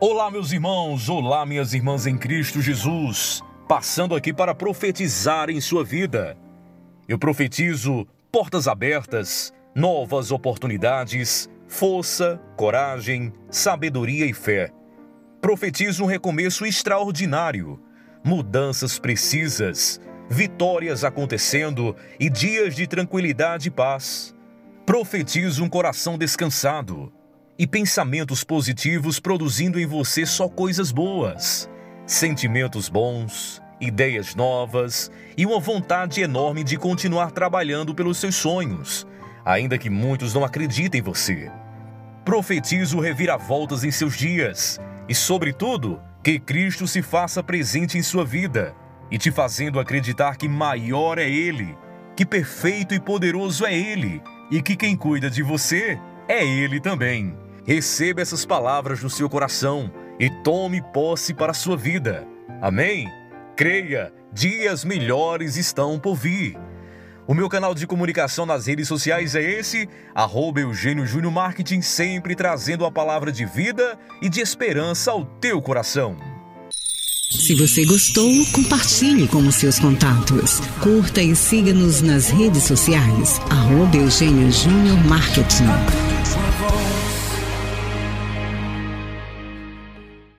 Olá, meus irmãos, olá, minhas irmãs em Cristo Jesus, passando aqui para profetizar em sua vida. Eu profetizo portas abertas, novas oportunidades, força, coragem, sabedoria e fé. Profetizo um recomeço extraordinário, mudanças precisas, vitórias acontecendo e dias de tranquilidade e paz. Profetizo um coração descansado e pensamentos positivos produzindo em você só coisas boas, sentimentos bons, ideias novas e uma vontade enorme de continuar trabalhando pelos seus sonhos, ainda que muitos não acreditem em você. Profetizo reviravoltas em seus dias e, sobretudo, que Cristo se faça presente em sua vida e te fazendo acreditar que maior é Ele, que perfeito e poderoso é Ele e que quem cuida de você é Ele também. Receba essas palavras no seu coração e tome posse para a sua vida. Amém? Creia, dias melhores estão por vir. O meu canal de comunicação nas redes sociais é esse, arroba Eugênio Júnior Marketing, sempre trazendo a palavra de vida e de esperança ao teu coração. Se você gostou, compartilhe com os seus contatos. Curta e siga-nos nas redes sociais, arroba Eugênio Júnior Marketing.